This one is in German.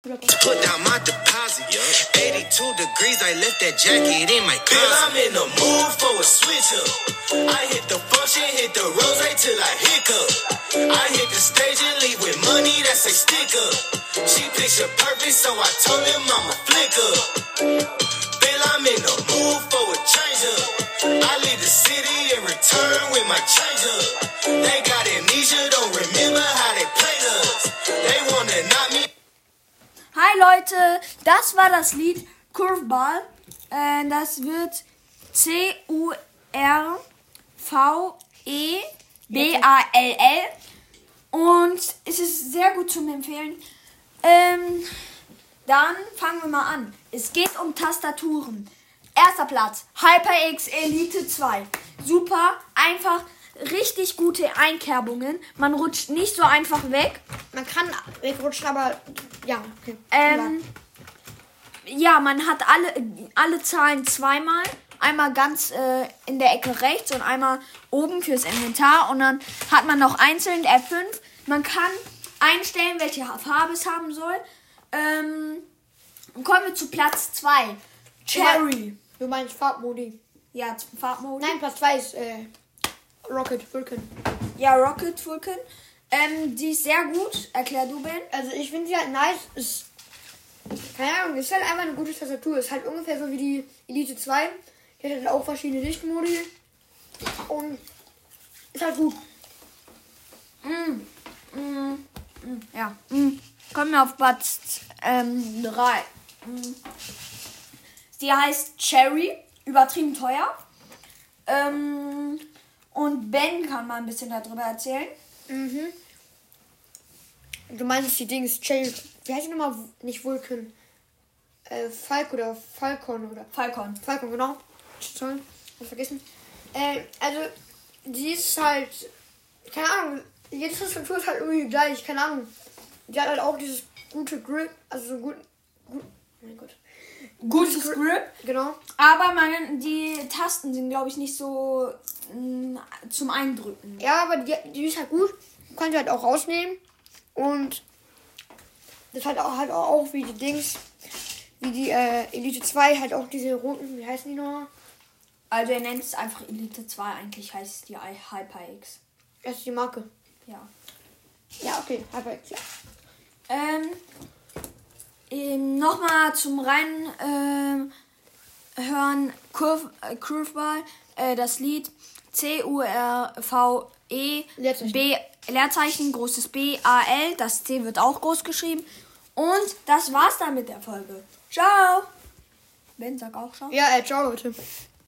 Put down my deposit. 82 degrees, I left that jacket in my Bill, closet. I'm in the mood for a switch up. I hit the function, hit the rose till I hiccup. I hit the stage and leave with money that's a sticker. up. She picture perfect, so I told him I'm a flicker. up. Bill, I'm in the mood for a change up. I leave the city and return with my change up. They got amnesia, don't Leute, das war das Lied Curveball. Äh, das wird C-U-R-V-E-B-A-L-L. Und es ist sehr gut zum Empfehlen. Ähm, dann fangen wir mal an. Es geht um Tastaturen. Erster Platz, HyperX Elite 2. Super, einfach richtig gute Einkerbungen. Man rutscht nicht so einfach weg. Man kann wegrutschen, aber ja, okay. Ähm, ja, man hat alle, alle Zahlen zweimal. Einmal ganz äh, in der Ecke rechts und einmal oben fürs Inventar. Und dann hat man noch einzeln F5. Man kann einstellen, welche Farbe es haben soll. Ähm, kommen wir zu Platz 2. Cherry. Du meinst Farbmodi. Ja, zum Farbmodus. Nein, Platz 2 ist äh, Rocket Vulcan. Ja, Rocket Vulcan. Ähm, die ist sehr gut. Erklär du, Ben. Also ich finde sie halt nice. Ist, keine Ahnung, ist halt einfach eine gute Tastatur. Ist halt ungefähr so wie die Elite 2. Die hat halt auch verschiedene Lichtmodi. Und ist halt gut. Ja. Mm. Kommen wir auf Platz 3. Ähm. Mm. Die heißt Cherry. Übertrieben teuer. Ähm, und Ben kann mal ein bisschen darüber erzählen. Du meinst die Dings, Cherry. Wie heißt die nochmal? Nicht Vulcan. Äh, Falk oder Falcon oder. Falcon. Falcon, genau. Toll. Hab vergessen. Äh, also, die ist halt. Keine Ahnung. Jede Tastatur ist halt irgendwie gleich. Keine Ahnung. Die hat halt auch dieses gute Grip. Also so gut. gut mein Gott. Gutes Grip. Genau. Aber man, die Tasten sind, glaube ich, nicht so mm, zum Eindrücken. Ja, aber die, die ist halt gut. Du kannst sie halt auch rausnehmen. Und das hat auch, halt auch wie die Dings. Wie die äh, Elite 2 halt auch diese roten. Wie heißen die nochmal? Also er nennt es einfach Elite 2. Eigentlich heißt es die HyperX. Das ist die Marke. Ja. Ja, okay. HyperX, ja. Ähm, ähm, Nochmal zum rein ähm, hören Curve, äh, Curveball, äh, das Lied C-U-R-V-E Leerzeichen. B Leerzeichen, großes B A L, das C wird auch groß geschrieben. Und das war's dann mit der Folge. Ciao! Ben, sag auch ciao. Ja, äh, ciao, Leute.